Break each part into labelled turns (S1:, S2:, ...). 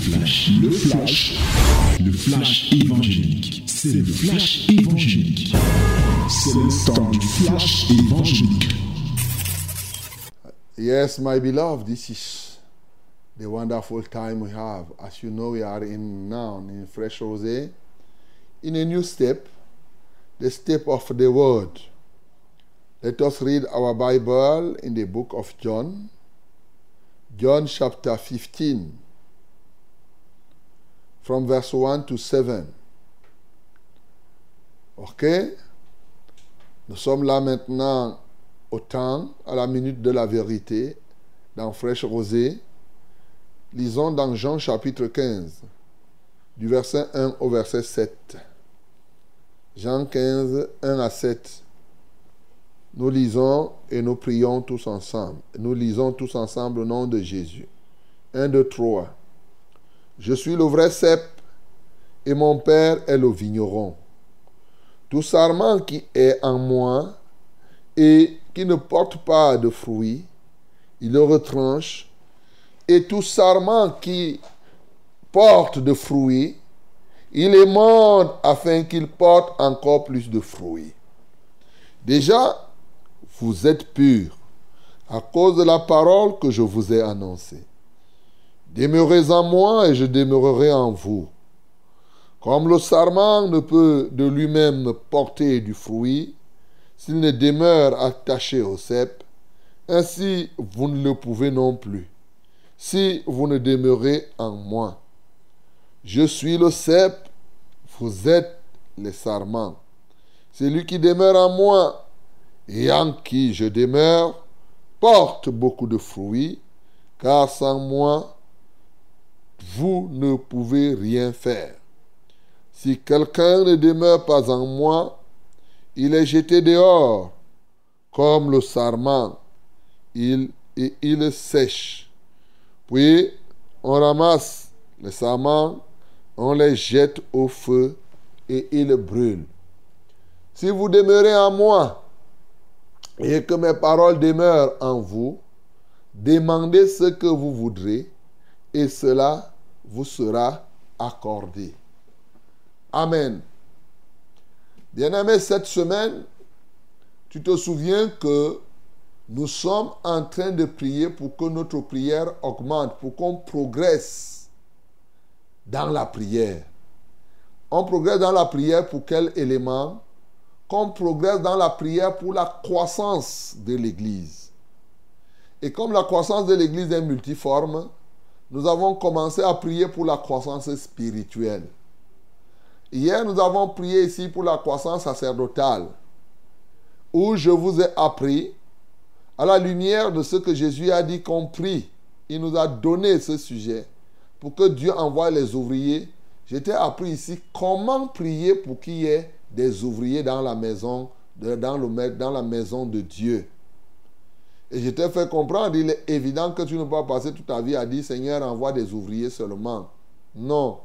S1: flash, le flash, le flash évangélique.
S2: Yes, my beloved, this is the wonderful time we have. As you know, we are in now in Fresh Rosé, in a new step, the step of the Word. Let us read our Bible in the book of John, John chapter 15, from verse 1 to 7. Ok? Nous sommes là maintenant au temps, à la minute de la vérité, dans Fraîche Rosée. Lisons dans Jean chapitre 15, du verset 1 au verset 7. Jean 15, 1 à 7. Nous lisons et nous prions tous ensemble. Nous lisons tous ensemble au nom de Jésus. 1, 2, 3. Je suis le vrai cep et mon Père est le vigneron. Tout sarment qui est en moi et qui ne porte pas de fruits, il le retranche. Et tout sarment qui porte de fruits, il émonde afin qu'il porte encore plus de fruits. Déjà, vous êtes purs à cause de la parole que je vous ai annoncée. Demeurez en moi et je demeurerai en vous. Comme le sarment ne peut de lui-même porter du fruit s'il ne demeure attaché au cep, ainsi vous ne le pouvez non plus, si vous ne demeurez en moi. Je suis le cep, vous êtes les sarments. Celui qui demeure en moi et en qui je demeure porte beaucoup de fruits, car sans moi, vous ne pouvez rien faire. Si quelqu'un ne demeure pas en moi, il est jeté dehors comme le sarment, il, et il sèche. Puis on ramasse les sarments, on les jette au feu et ils brûlent. Si vous demeurez en moi et que mes paroles demeurent en vous, demandez ce que vous voudrez et cela vous sera accordé. Amen. Bien-aimé, cette semaine, tu te souviens que nous sommes en train de prier pour que notre prière augmente, pour qu'on progresse dans la prière. On progresse dans la prière pour quel élément? Qu'on progresse dans la prière pour la croissance de l'Église. Et comme la croissance de l'Église est multiforme, nous avons commencé à prier pour la croissance spirituelle. Hier, nous avons prié ici pour la croissance sacerdotale, où je vous ai appris, à la lumière de ce que Jésus a dit qu'on prie, il nous a donné ce sujet pour que Dieu envoie les ouvriers. J'étais appris ici comment prier pour qu'il y ait des ouvriers dans la maison, dans, la maison de Dieu. Et je t'ai fait comprendre, il est évident que tu ne peux pas passer toute ta vie à dire Seigneur, envoie des ouvriers seulement. Non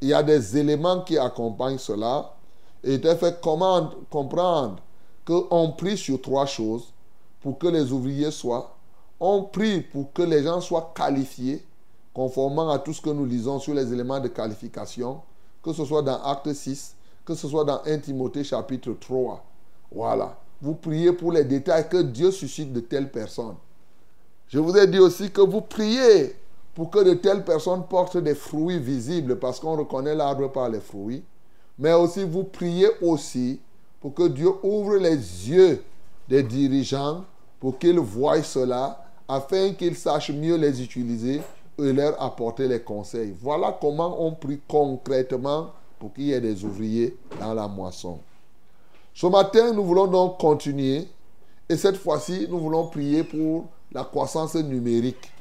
S2: il y a des éléments qui accompagnent cela. Et il t'a fait comprendre qu'on prie sur trois choses pour que les ouvriers soient. On prie pour que les gens soient qualifiés, conformément à tout ce que nous lisons sur les éléments de qualification, que ce soit dans Acte 6, que ce soit dans 1 Timothée chapitre 3. Voilà. Vous priez pour les détails que Dieu suscite de telles personnes. Je vous ai dit aussi que vous priez pour que de telles personnes portent des fruits visibles, parce qu'on reconnaît l'arbre par les fruits. Mais aussi, vous priez aussi pour que Dieu ouvre les yeux des dirigeants pour qu'ils voient cela, afin qu'ils sachent mieux les utiliser et leur apporter les conseils. Voilà comment on prie concrètement pour qu'il y ait des ouvriers dans la moisson. Ce matin, nous voulons donc continuer et cette fois-ci, nous voulons prier pour la croissance numérique.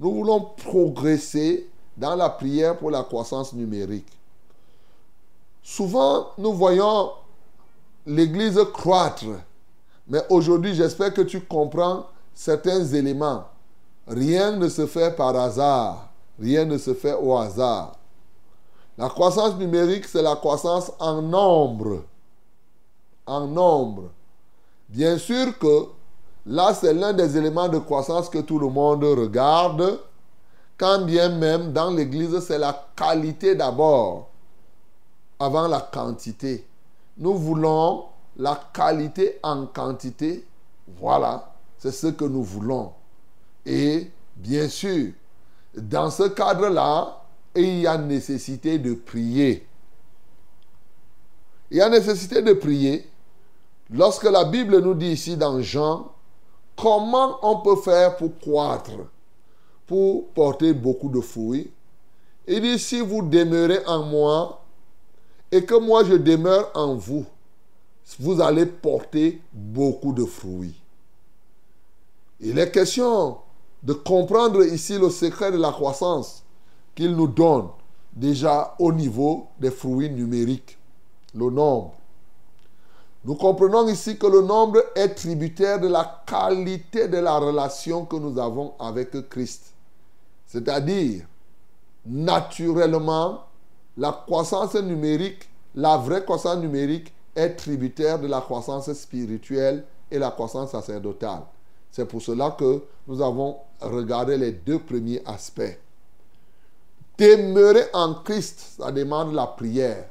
S2: Nous voulons progresser dans la prière pour la croissance numérique. Souvent, nous voyons l'Église croître. Mais aujourd'hui, j'espère que tu comprends certains éléments. Rien ne se fait par hasard. Rien ne se fait au hasard. La croissance numérique, c'est la croissance en nombre. En nombre. Bien sûr que Là, c'est l'un des éléments de croissance que tout le monde regarde, quand bien même dans l'Église, c'est la qualité d'abord, avant la quantité. Nous voulons la qualité en quantité. Voilà, c'est ce que nous voulons. Et bien sûr, dans ce cadre-là, il y a nécessité de prier. Il y a nécessité de prier. Lorsque la Bible nous dit ici dans Jean, comment on peut faire pour croître, pour porter beaucoup de fruits, il dit, si vous demeurez en moi et que moi je demeure en vous, vous allez porter beaucoup de fruits. Il est question de comprendre ici le secret de la croissance qu'il nous donne déjà au niveau des fruits numériques, le nombre. Nous comprenons ici que le nombre est tributaire de la qualité de la relation que nous avons avec Christ. C'est-à-dire, naturellement, la croissance numérique, la vraie croissance numérique est tributaire de la croissance spirituelle et la croissance sacerdotale. C'est pour cela que nous avons regardé les deux premiers aspects. Demeurer en Christ, ça demande la prière.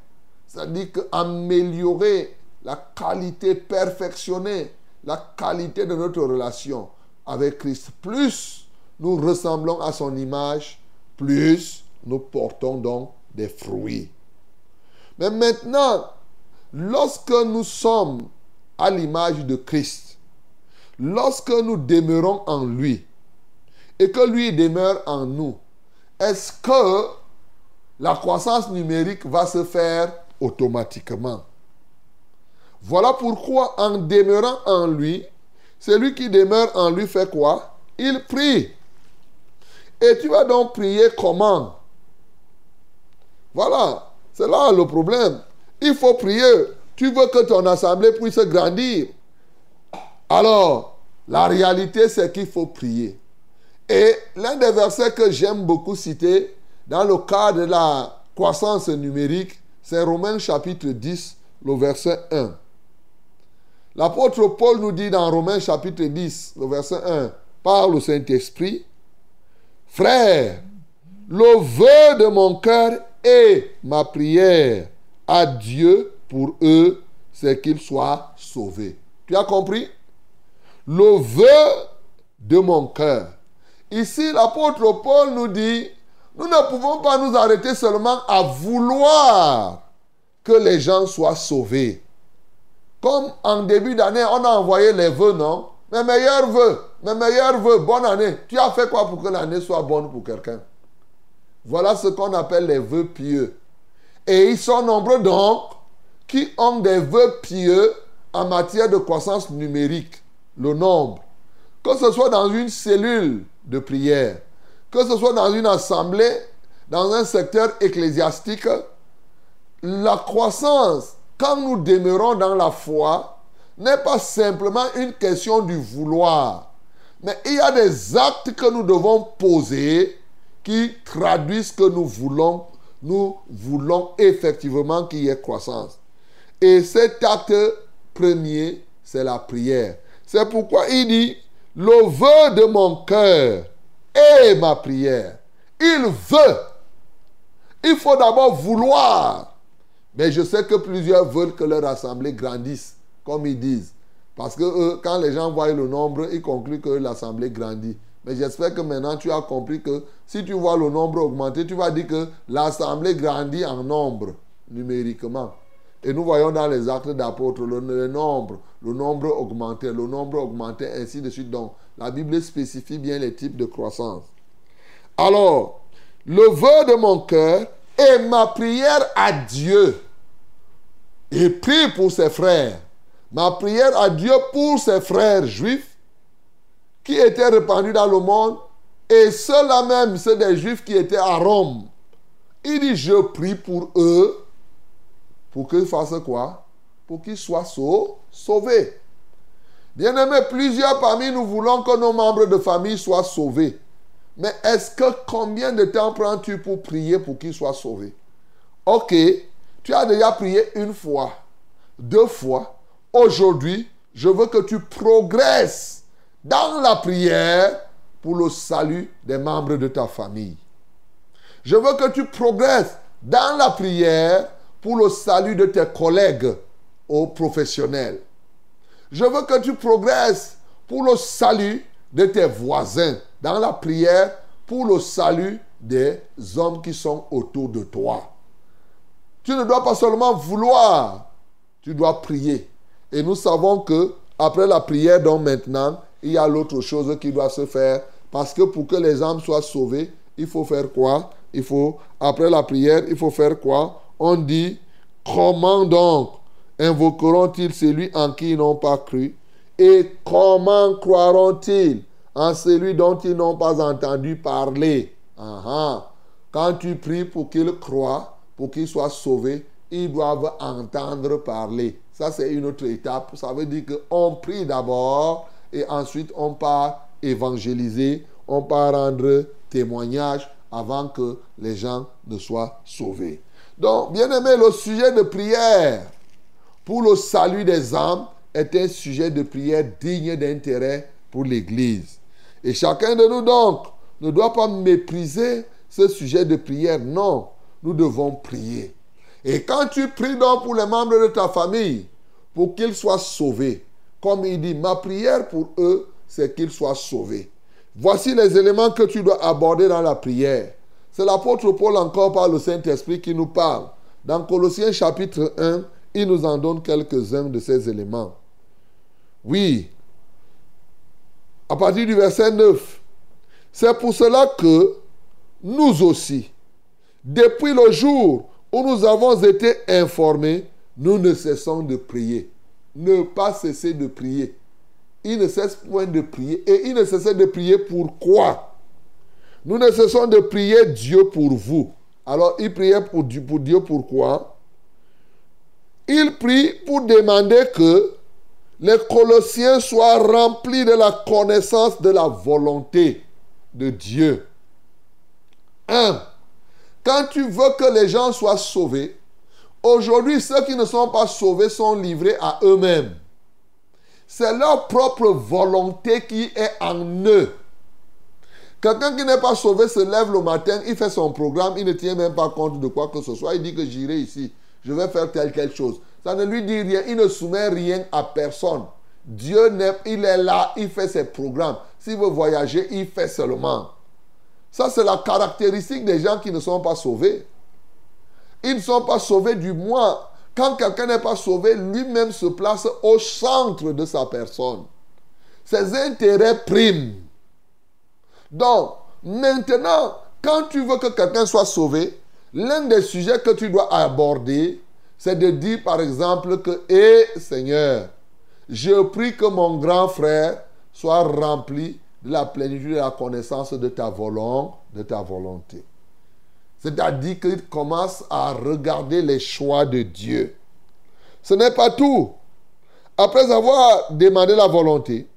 S2: C'est-à-dire qu'améliorer la qualité, perfectionner la qualité de notre relation avec Christ. Plus nous ressemblons à son image, plus nous portons donc des fruits. Mais maintenant, lorsque nous sommes à l'image de Christ, lorsque nous demeurons en lui et que lui demeure en nous, est-ce que la croissance numérique va se faire automatiquement? Voilà pourquoi en demeurant en lui, celui qui demeure en lui fait quoi? Il prie. Et tu vas donc prier comment? Voilà, c'est là le problème. Il faut prier. Tu veux que ton assemblée puisse grandir. Alors, la réalité, c'est qu'il faut prier. Et l'un des versets que j'aime beaucoup citer dans le cadre de la croissance numérique, c'est Romains chapitre 10, le verset 1. L'apôtre Paul nous dit dans Romains chapitre 10, le verset 1, par le Saint-Esprit, Frère, le vœu de mon cœur et ma prière à Dieu pour eux, c'est qu'ils soient sauvés. Tu as compris? Le vœu de mon cœur. Ici, l'apôtre Paul nous dit, nous ne pouvons pas nous arrêter seulement à vouloir que les gens soient sauvés. Comme en début d'année, on a envoyé les vœux, non? Mes meilleurs vœux, mes meilleurs vœux, bonne année. Tu as fait quoi pour que l'année soit bonne pour quelqu'un? Voilà ce qu'on appelle les vœux pieux. Et ils sont nombreux donc qui ont des vœux pieux en matière de croissance numérique, le nombre. Que ce soit dans une cellule de prière, que ce soit dans une assemblée, dans un secteur ecclésiastique, la croissance, quand nous demeurons dans la foi, n'est pas simplement une question du vouloir. Mais il y a des actes que nous devons poser qui traduisent que nous voulons, nous voulons effectivement qu'il y ait croissance. Et cet acte premier, c'est la prière. C'est pourquoi il dit, le vœu de mon cœur et ma prière. Il veut. Il faut d'abord vouloir. Mais je sais que plusieurs veulent que leur assemblée grandisse, comme ils disent. Parce que quand les gens voient le nombre, ils concluent que l'assemblée grandit. Mais j'espère que maintenant tu as compris que si tu vois le nombre augmenter, tu vas dire que l'assemblée grandit en nombre, numériquement. Et nous voyons dans les actes d'apôtres le, nombre, le nombre augmenté, le nombre augmenté, ainsi de suite. Donc, la Bible spécifie bien les types de croissance. Alors, le vœu de mon cœur et ma prière à Dieu. Il prie pour ses frères. Ma prière à Dieu pour ses frères juifs qui étaient répandus dans le monde. Et ceux-là même, c'est des juifs qui étaient à Rome. Il dit, je prie pour eux pour qu'ils fassent quoi? Pour qu'ils soient sauvés. Bien-aimés, plusieurs parmi nous voulons que nos membres de famille soient sauvés. Mais est-ce que combien de temps prends-tu pour prier pour qu'ils soient sauvés Ok, tu as déjà prié une fois, deux fois. Aujourd'hui, je veux que tu progresses dans la prière pour le salut des membres de ta famille. Je veux que tu progresses dans la prière pour le salut de tes collègues aux professionnels. Je veux que tu progresses pour le salut de tes voisins dans la prière pour le salut des hommes qui sont autour de toi. Tu ne dois pas seulement vouloir, tu dois prier. Et nous savons que après la prière, donc maintenant, il y a l'autre chose qui doit se faire. Parce que pour que les âmes soient sauvées, il faut faire quoi? Il faut, après la prière, il faut faire quoi? On dit, comment donc invoqueront-ils celui en qui ils n'ont pas cru? Et comment croiront-ils? En celui dont ils n'ont pas entendu parler Quand tu pries pour qu'ils croient, pour qu'ils soient sauvés, ils doivent entendre parler. Ça, c'est une autre étape. Ça veut dire qu'on prie d'abord et ensuite on part évangéliser, on part rendre témoignage avant que les gens ne soient sauvés. Donc, bien aimé, le sujet de prière pour le salut des âmes est un sujet de prière digne d'intérêt pour l'Église. Et chacun de nous, donc, ne doit pas mépriser ce sujet de prière. Non, nous devons prier. Et quand tu pries donc pour les membres de ta famille, pour qu'ils soient sauvés, comme il dit, ma prière pour eux, c'est qu'ils soient sauvés. Voici les éléments que tu dois aborder dans la prière. C'est l'apôtre Paul encore par le Saint-Esprit qui nous parle. Dans Colossiens chapitre 1, il nous en donne quelques-uns de ces éléments. Oui, à partir du verset 9, c'est pour cela que nous aussi, depuis le jour où nous avons été informés, nous ne cessons de prier. Ne pas cesser de prier. Il ne cesse point de prier. Et il ne cessait de prier pourquoi Nous ne cessons de prier Dieu pour vous. Alors, il priait pour Dieu, pour Dieu pourquoi Il prie pour demander que les Colossiens soient remplis de la connaissance de la volonté de Dieu. 1. Quand tu veux que les gens soient sauvés, aujourd'hui ceux qui ne sont pas sauvés sont livrés à eux-mêmes. C'est leur propre volonté qui est en eux. Quelqu'un qui n'est pas sauvé se lève le matin, il fait son programme, il ne tient même pas compte de quoi que ce soit. Il dit que j'irai ici, je vais faire telle quelque chose. Ça ne lui dit rien, il ne soumet rien à personne. Dieu, il est là, il fait ses programmes. S'il veut voyager, il fait seulement. Ça, c'est la caractéristique des gens qui ne sont pas sauvés. Ils ne sont pas sauvés du moins. Quand quelqu'un n'est pas sauvé, lui-même se place au centre de sa personne. Ses intérêts priment. Donc, maintenant, quand tu veux que quelqu'un soit sauvé, l'un des sujets que tu dois aborder, c'est de dire par exemple que, hé Seigneur, je prie que mon grand frère soit rempli de la plénitude de la connaissance de ta volonté, de ta volonté. C'est-à-dire qu'il commence à regarder les choix de Dieu. Ce n'est pas tout. Après avoir demandé la volonté,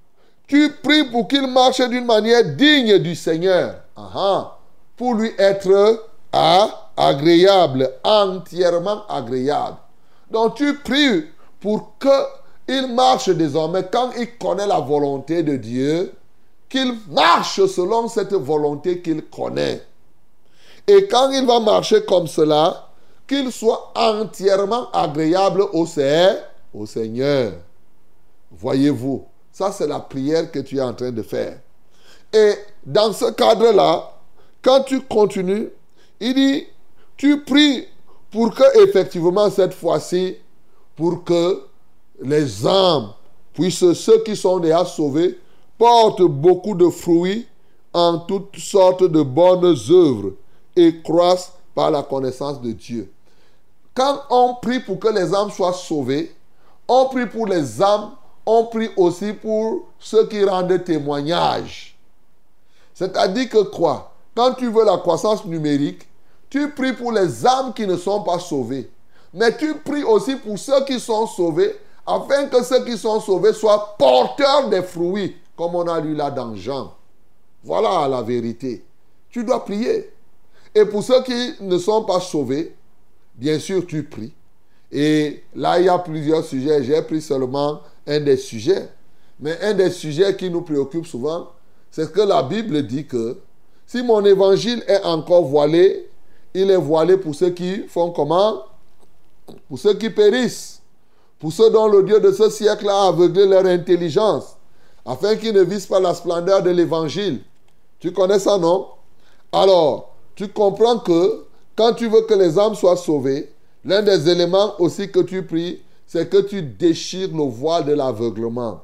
S2: tu pries pour qu'il marche d'une manière digne du Seigneur. pour lui être agréable, entièrement agréable. Donc tu pries pour qu'il marche désormais, quand il connaît la volonté de Dieu, qu'il marche selon cette volonté qu'il connaît. Et quand il va marcher comme cela, qu'il soit entièrement agréable au, au Seigneur. Voyez-vous, ça c'est la prière que tu es en train de faire. Et dans ce cadre-là, quand tu continues, il dit, tu pries pour que effectivement cette fois-ci, pour que les âmes puissent, ceux qui sont déjà sauvés, portent beaucoup de fruits en toutes sortes de bonnes œuvres et croissent par la connaissance de Dieu. Quand on prie pour que les âmes soient sauvées, on prie pour les âmes, on prie aussi pour ceux qui rendent témoignage. C'est-à-dire que quoi? Quand tu veux la croissance numérique, tu pries pour les âmes qui ne sont pas sauvées. Mais tu pries aussi pour ceux qui sont sauvés, afin que ceux qui sont sauvés soient porteurs des fruits, comme on a lu là dans Jean. Voilà la vérité. Tu dois prier. Et pour ceux qui ne sont pas sauvés, bien sûr, tu pries. Et là, il y a plusieurs sujets. J'ai pris seulement un des sujets. Mais un des sujets qui nous préoccupe souvent, C'est que la Bible dit que si mon évangile est encore voilé, il est voilé pour ceux qui font comment? Pour ceux qui périssent. Pour ceux dont le Dieu de ce siècle a aveuglé leur intelligence, afin qu'ils ne visent pas la splendeur de l'évangile. Tu connais ça, non? Alors, tu comprends que quand tu veux que les âmes soient sauvées, l'un des éléments aussi que tu pries, c'est que tu déchires le voile de l'aveuglement.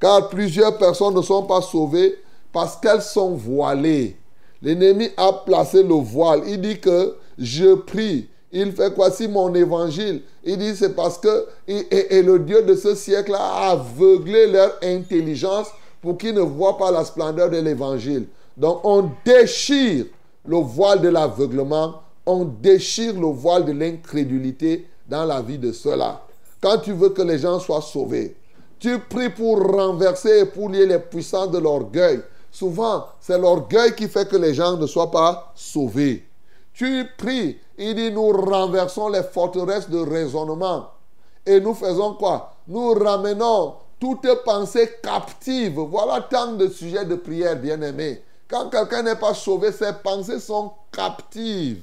S2: Car plusieurs personnes ne sont pas sauvées parce qu'elles sont voilées. L'ennemi a placé le voile. Il dit que je prie. Il fait quoi si mon évangile? Il dit c'est parce que et, le Dieu de ce siècle a aveuglé leur intelligence pour qu'ils ne voient pas la splendeur de l'évangile. Donc on déchire le voile de l'aveuglement, on déchire le voile de l'incrédulité dans la vie de ceux-là. Quand tu veux que les gens soient sauvés, tu pries pour renverser et pour lier les puissances de l'orgueil. Souvent, c'est l'orgueil qui fait que les gens ne soient pas sauvés. Tu pries, il dit, nous renversons les forteresses de raisonnement. Et nous faisons quoi? Nous ramenons toute pensée captive. Voilà tant de sujets de prière, bien-aimés. Quand quelqu'un n'est pas sauvé, ses pensées sont captives.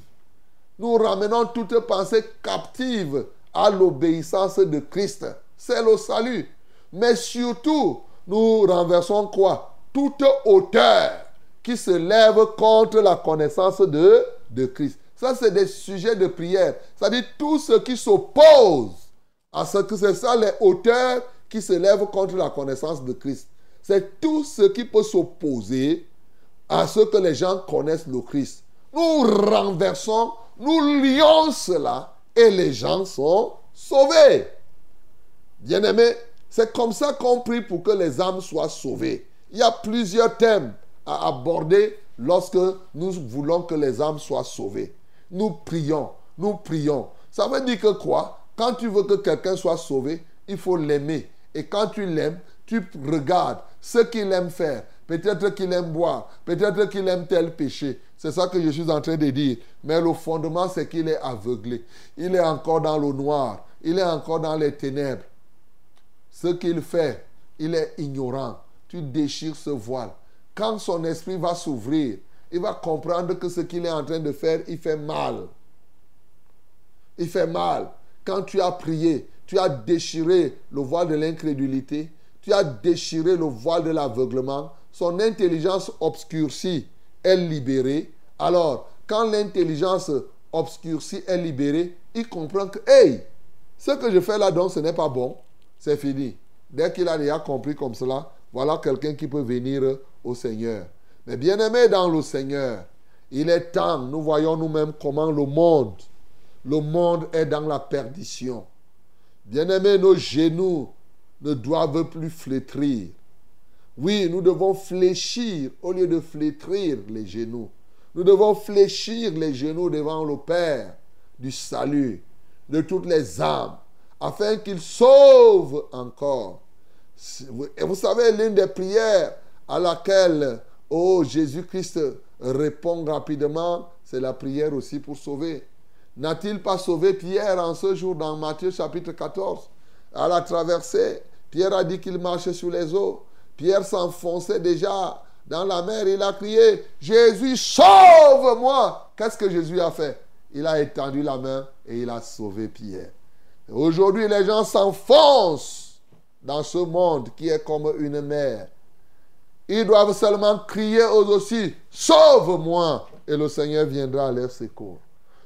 S2: Nous ramenons toute pensée captive à l'obéissance de Christ. C'est le salut. Mais surtout, nous renversons quoi? Toute hauteur qui se lève contre la connaissance de, Christ. Ça, c'est des sujets de prière. C'est-à-dire tout ce qui s'oppose à ce que c'est ça, les hauteurs qui se lèvent contre la connaissance de Christ. C'est tout ce qui peut s'opposer à ce que les gens connaissent le Christ. Nous renversons, nous lions cela et les gens sont sauvés. Bien-aimés, c'est comme ça qu'on prie pour que les âmes soient sauvées. Il y a plusieurs thèmes à aborder lorsque nous voulons que les âmes soient sauvées. Nous prions, nous prions. Ça veut dire que quoi? Quand tu veux que quelqu'un soit sauvé, il faut l'aimer. Et quand tu l'aimes, tu regardes ce qu'il aime faire. Peut-être qu'il aime boire. Peut-être qu'il aime tel péché. C'est ça que je suis en train de dire. Mais le fondement, c'est qu'il est aveuglé. Il est encore dans le noir. Il est encore dans les ténèbres. Ce qu'il fait, il est ignorant. Tu déchires ce voile. Quand son esprit va s'ouvrir, il va comprendre que ce qu'il est en train de faire, il fait mal. Il fait mal. Quand tu as prié, tu as déchiré le voile de l'incrédulité, tu as déchiré le voile de l'aveuglement, son intelligence obscurcie est libérée. Alors, quand l'intelligence obscurcie est libérée, il comprend que, hey, ce que je fais là, donc, ce n'est pas bon. C'est fini. Dès qu'il a déjà compris comme cela, voilà quelqu'un qui peut venir au Seigneur. Mais bien aimé dans le Seigneur, il est temps, nous voyons nous-mêmes comment le monde, le monde est dans la perdition. Bien aimé, nos genoux ne doivent plus flétrir. Oui, nous devons fléchir au lieu de flétrir les genoux. Nous devons fléchir les genoux devant le Père du salut de toutes les âmes, afin qu'il sauve encore. Et vous savez, l'une des prières à laquelle oh, Jésus-Christ répond rapidement, c'est la prière aussi pour sauver. N'a-t-il pas sauvé Pierre en ce jour dans Matthieu chapitre 14 À la traversée, Pierre a dit qu'il marchait sur les eaux. Pierre s'enfonçait déjà dans la mer. Il a crié, Jésus, sauve-moi. Qu'est-ce que Jésus a fait? Il a étendu la main et il a sauvé Pierre. Aujourd'hui, les gens s'enfoncent dans ce monde qui est comme une mer. Ils doivent seulement crier aux aussi, sauve-moi, et le Seigneur viendra à leur secours.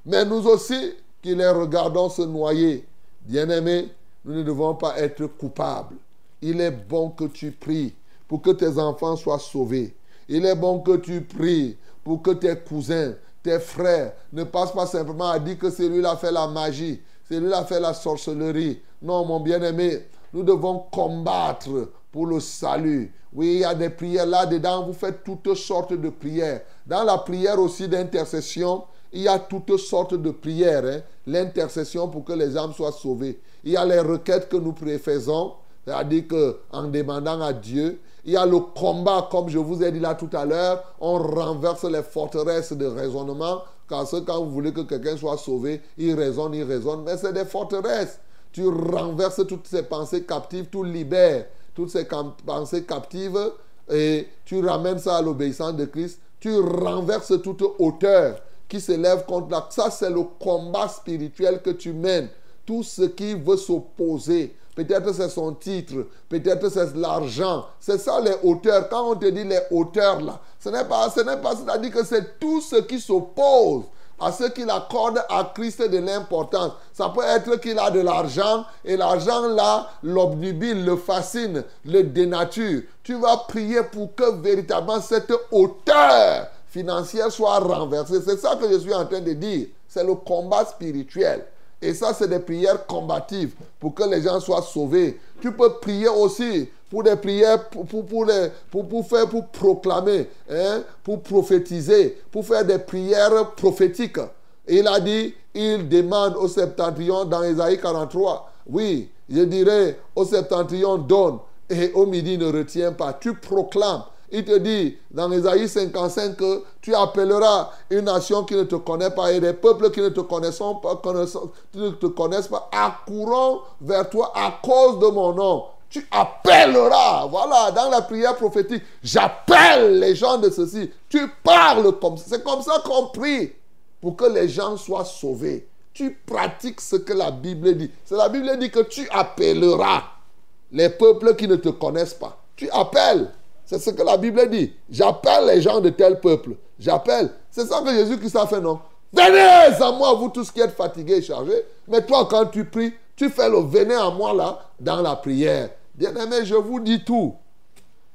S2: Mais nous aussi, qui les regardons se noyer, bien-aimés, nous ne devons pas être coupables. Il est bon que tu pries pour que tes enfants soient sauvés. Il est bon que tu pries pour que tes cousins, tes frères ne passent pas simplement à dire que a fait la magie, a fait la sorcellerie. Non, mon bien-aimé, nous devons combattre pour le salut. Oui, il y a des prières là-dedans, vous faites toutes sortes de prières. Dans la prière aussi d'intercession, il y a toutes sortes de prières. Hein. L'intercession pour que les âmes soient sauvées. Il y a les requêtes que nous faisons, c'est-à-dire qu'en demandant à Dieu, il y a le combat, comme je vous ai dit là tout à l'heure, on renverse les forteresses de raisonnement. Car quand vous voulez que quelqu'un soit sauvé, il raisonne, il raisonne, mais c'est des forteresses. Tu renverses toutes ces pensées captives, tu libères toutes ces pensées captives et tu ramènes ça à l'obéissance de Christ, tu renverses toute hauteur qui s'élève contre la... Ça, c'est le combat spirituel que tu mènes. Tout ce qui veut s'opposer. Peut-être c'est son titre, peut-être c'est l'argent. C'est ça les hauteurs. Quand on te dit les hauteurs là, ce n'est pas, ce n'est pas, c'est-à-dire que c'est tout ce qui s'oppose à ce qu'il accorde à Christ de l'importance. Ça peut être qu'il a de l'argent et l'argent là l'obnubile, le fascine, le dénature. Tu vas prier pour que véritablement cette hauteur financière soit renversée. C'est ça que je suis en train de dire. C'est le combat spirituel. Et ça, c'est des prières combatives pour que les gens soient sauvés. Tu peux prier aussi pour des prières, pour, pour, pour, pour, faire, pour proclamer, hein, pour prophétiser, pour faire des prières prophétiques. il a dit, il demande au septentrion dans Isaïe 43, oui, je dirais au septentrion donne et au midi ne retient pas. Tu proclames. Il te dit dans Isaïe 55 que tu appelleras une nation qui ne te connaît pas et des peuples qui ne te connaissent pas, qui ne te connaissent pas, accourront vers toi à cause de mon nom. Tu appelleras, voilà, dans la prière prophétique, j'appelle les gens de ceci. Tu parles comme ça. C'est comme ça qu'on prie pour que les gens soient sauvés. Tu pratiques ce que la Bible dit. C'est la Bible dit que tu appelleras les peuples qui ne te connaissent pas. Tu appelles. C'est ce que la Bible dit. J'appelle les gens de tel peuple. J'appelle. C'est ça que Jésus-Christ a fait, non? Venez à moi, vous tous qui êtes fatigués et chargés. Mais toi, quand tu pries, tu fais le venez à moi là, dans la prière. Bien-aimé, je vous dis tout.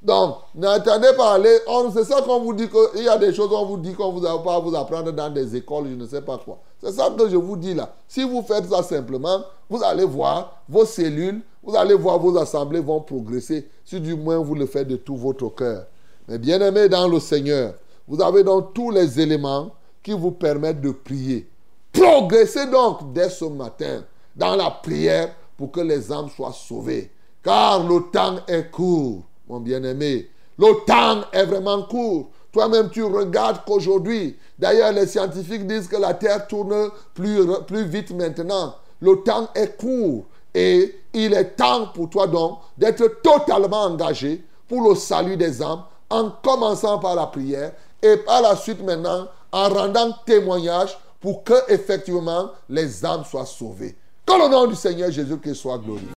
S2: Donc, n'attendez pas aller. C'est ça qu'on vous dit qu'il y a des choses qu'on vous dit qu'on ne va pas vous apprendre dans des écoles, je ne sais pas quoi. C'est ça que je vous dis là. Si vous faites ça simplement, vous allez voir vos cellules, vous allez voir vos assemblées vont progresser si du moins vous le faites de tout votre cœur. Mais bien aimé dans le Seigneur, vous avez donc tous les éléments qui vous permettent de prier. Progressez donc dès ce matin dans la prière pour que les âmes soient sauvées. Car le temps est court, mon bien-aimé. Le temps est vraiment court. Toi-même, tu regardes qu'aujourd'hui, d'ailleurs, les scientifiques disent que la Terre tourne plus, vite maintenant. Le temps est court. Et il est temps pour toi donc d'être totalement engagé pour le salut des âmes en commençant par la prière et par la suite maintenant en rendant témoignage pour que effectivement les âmes soient sauvées. Que le nom du Seigneur Jésus-Christ soit glorifié.